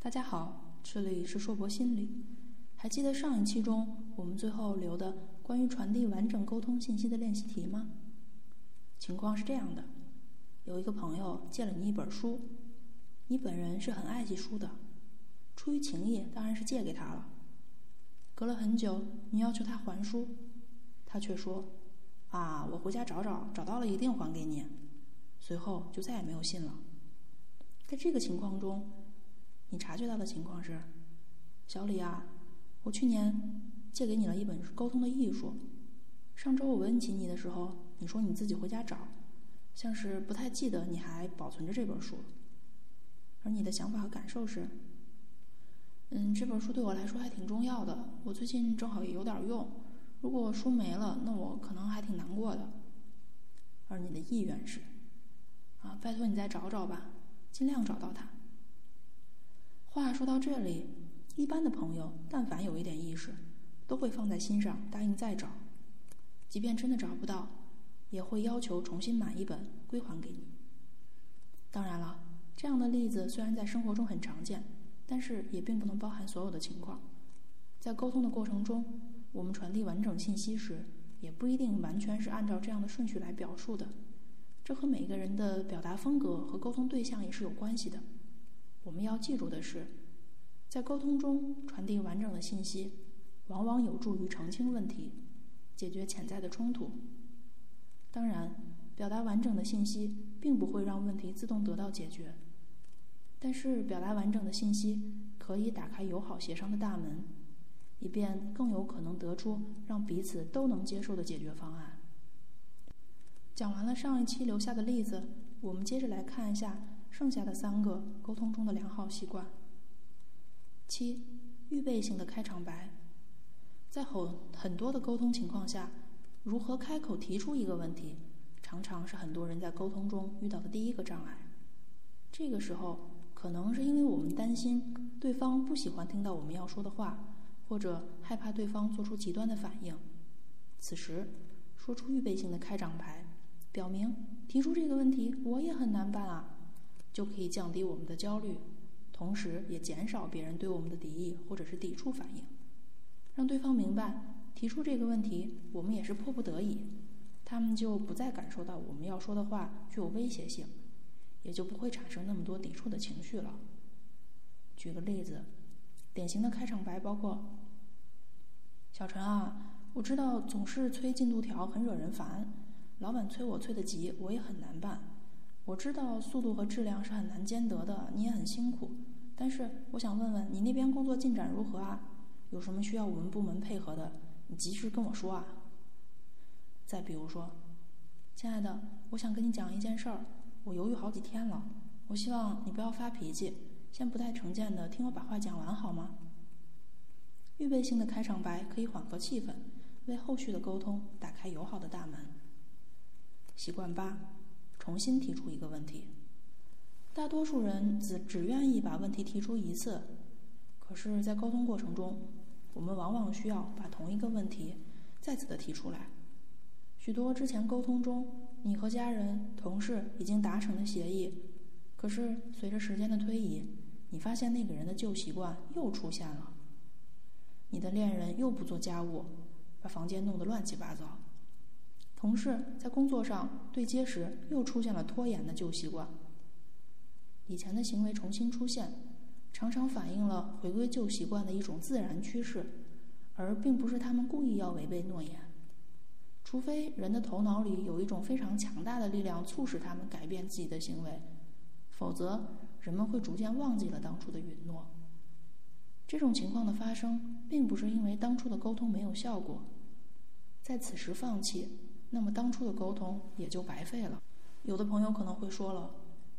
大家好，这里是硕博心理。还记得上一期中我们最后留的关于传递完整沟通信息的练习题吗？情况是这样的：有一个朋友借了你一本书，你本人是很爱惜书的，出于情谊当然是借给他了。隔了很久，你要求他还书，他却说：“啊，我回家找找，找到了一定还给你。”随后就再也没有信了。在这个情况中，你察觉到的情况是，小李啊，我去年借给你了一本《沟通的艺术》。上周我问起你的时候，你说你自己回家找，像是不太记得你还保存着这本书。而你的想法和感受是，嗯，这本书对我来说还挺重要的，我最近正好也有点用。如果书没了，那我可能还挺难过的。而你的意愿是，啊，拜托你再找找吧。尽量找到它。话说到这里，一般的朋友，但凡有一点意识，都会放在心上，答应再找。即便真的找不到，也会要求重新买一本归还给你。当然了，这样的例子虽然在生活中很常见，但是也并不能包含所有的情况。在沟通的过程中，我们传递完整信息时，也不一定完全是按照这样的顺序来表述的。这和每个人的表达风格和沟通对象也是有关系的。我们要记住的是，在沟通中传递完整的信息，往往有助于澄清问题，解决潜在的冲突。当然，表达完整的信息并不会让问题自动得到解决，但是表达完整的信息可以打开友好协商的大门，以便更有可能得出让彼此都能接受的解决方案。讲完了上一期留下的例子，我们接着来看一下剩下的三个沟通中的良好习惯。七，预备性的开场白，在很很多的沟通情况下，如何开口提出一个问题，常常是很多人在沟通中遇到的第一个障碍。这个时候，可能是因为我们担心对方不喜欢听到我们要说的话，或者害怕对方做出极端的反应。此时，说出预备性的开场白。表明提出这个问题我也很难办啊，就可以降低我们的焦虑，同时也减少别人对我们的敌意或者是抵触反应，让对方明白提出这个问题我们也是迫不得已，他们就不再感受到我们要说的话具有威胁性，也就不会产生那么多抵触的情绪了。举个例子，典型的开场白包括：小陈啊，我知道总是催进度条很惹人烦。老板催我催得急，我也很难办。我知道速度和质量是很难兼得的，你也很辛苦。但是我想问问你那边工作进展如何啊？有什么需要我们部门配合的，你及时跟我说啊。再比如说，亲爱的，我想跟你讲一件事儿，我犹豫好几天了。我希望你不要发脾气，先不太成见的听我把话讲完好吗？预备性的开场白可以缓和气氛，为后续的沟通打开友好的大门。习惯八，重新提出一个问题。大多数人只只愿意把问题提出一次，可是，在沟通过程中，我们往往需要把同一个问题再次的提出来。许多之前沟通中，你和家人、同事已经达成了协议，可是随着时间的推移，你发现那个人的旧习惯又出现了。你的恋人又不做家务，把房间弄得乱七八糟。同事在工作上对接时又出现了拖延的旧习惯。以前的行为重新出现，常常反映了回归旧习惯的一种自然趋势，而并不是他们故意要违背诺言。除非人的头脑里有一种非常强大的力量促使他们改变自己的行为，否则人们会逐渐忘记了当初的允诺。这种情况的发生，并不是因为当初的沟通没有效果，在此时放弃。那么当初的沟通也就白费了。有的朋友可能会说了，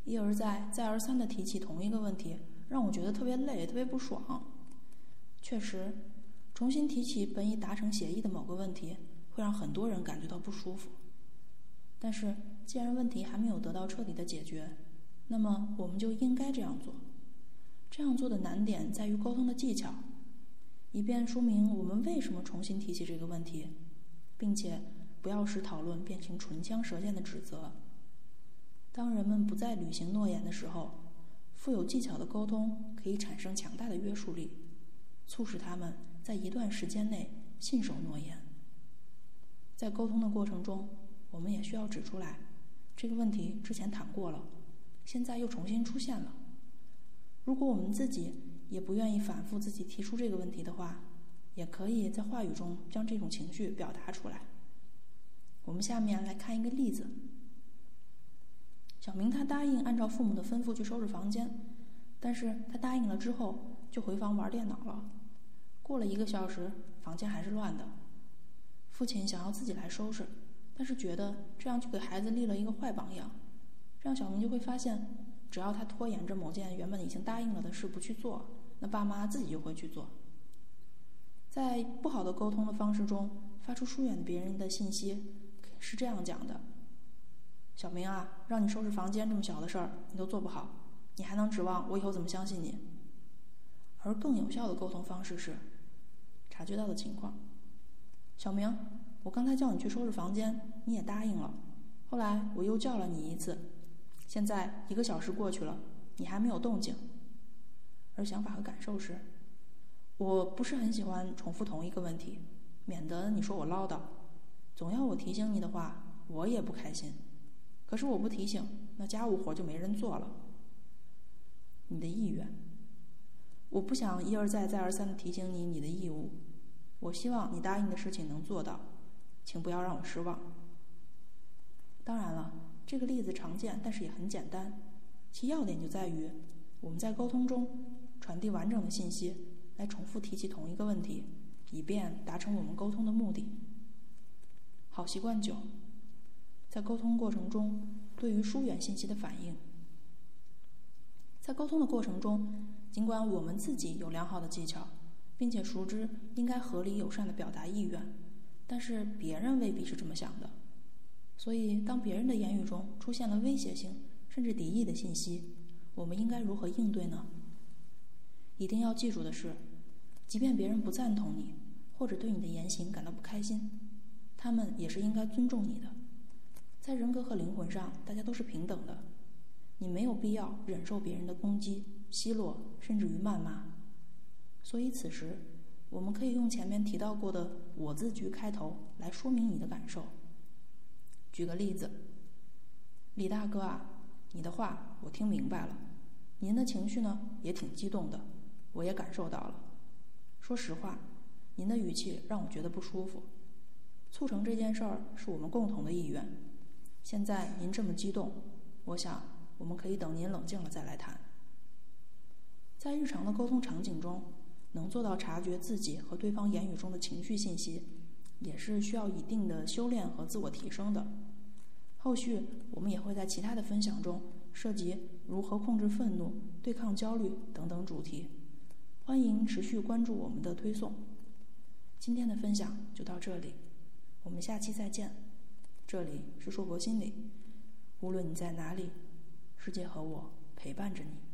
一而再、再而三的提起同一个问题，让我觉得特别累、特别不爽。确实，重新提起本已达成协议的某个问题，会让很多人感觉到不舒服。但是，既然问题还没有得到彻底的解决，那么我们就应该这样做。这样做的难点在于沟通的技巧，以便说明我们为什么重新提起这个问题，并且。不要使讨论变成唇枪舌剑的指责。当人们不再履行诺言的时候，富有技巧的沟通可以产生强大的约束力，促使他们在一段时间内信守诺言。在沟通的过程中，我们也需要指出来，这个问题之前谈过了，现在又重新出现了。如果我们自己也不愿意反复自己提出这个问题的话，也可以在话语中将这种情绪表达出来。我们下面来看一个例子。小明他答应按照父母的吩咐去收拾房间，但是他答应了之后就回房玩电脑了。过了一个小时，房间还是乱的。父亲想要自己来收拾，但是觉得这样就给孩子立了一个坏榜样。这样小明就会发现，只要他拖延着某件原本已经答应了的事不去做，那爸妈自己就会去做。在不好的沟通的方式中发出疏远别人的信息，是这样讲的。小明啊，让你收拾房间这么小的事儿，你都做不好，你还能指望我以后怎么相信你？而更有效的沟通方式是，察觉到的情况。小明，我刚才叫你去收拾房间，你也答应了，后来我又叫了你一次，现在一个小时过去了，你还没有动静。而想法和感受是，我不是很喜欢重复同一个问题，免得你说我唠叨，总要我提醒你的话，我也不开心。可是我不提醒，那家务活就没人做了。你的意愿，我不想一而再、再而三的提醒你你的义务。我希望你答应的事情能做到，请不要让我失望。当然了，这个例子常见，但是也很简单。其要点就在于我们在沟通中传递完整的信息，来重复提起同一个问题，以便达成我们沟通的目的。好习惯九。在沟通过程中，对于疏远信息的反应。在沟通的过程中，尽管我们自己有良好的技巧，并且熟知应该合理友善的表达意愿，但是别人未必是这么想的。所以，当别人的言语中出现了威胁性甚至敌意的信息，我们应该如何应对呢？一定要记住的是，即便别人不赞同你，或者对你的言行感到不开心，他们也是应该尊重你的。在人格和灵魂上，大家都是平等的。你没有必要忍受别人的攻击、奚落，甚至于谩骂。所以，此时我们可以用前面提到过的“我”字句开头来说明你的感受。举个例子，李大哥啊，你的话我听明白了，您的情绪呢也挺激动的，我也感受到了。说实话，您的语气让我觉得不舒服。促成这件事儿是我们共同的意愿。现在您这么激动，我想我们可以等您冷静了再来谈。在日常的沟通场景中，能做到察觉自己和对方言语中的情绪信息，也是需要一定的修炼和自我提升的。后续我们也会在其他的分享中涉及如何控制愤怒、对抗焦虑等等主题，欢迎持续关注我们的推送。今天的分享就到这里，我们下期再见。这里是硕博心理，无论你在哪里，世界和我陪伴着你。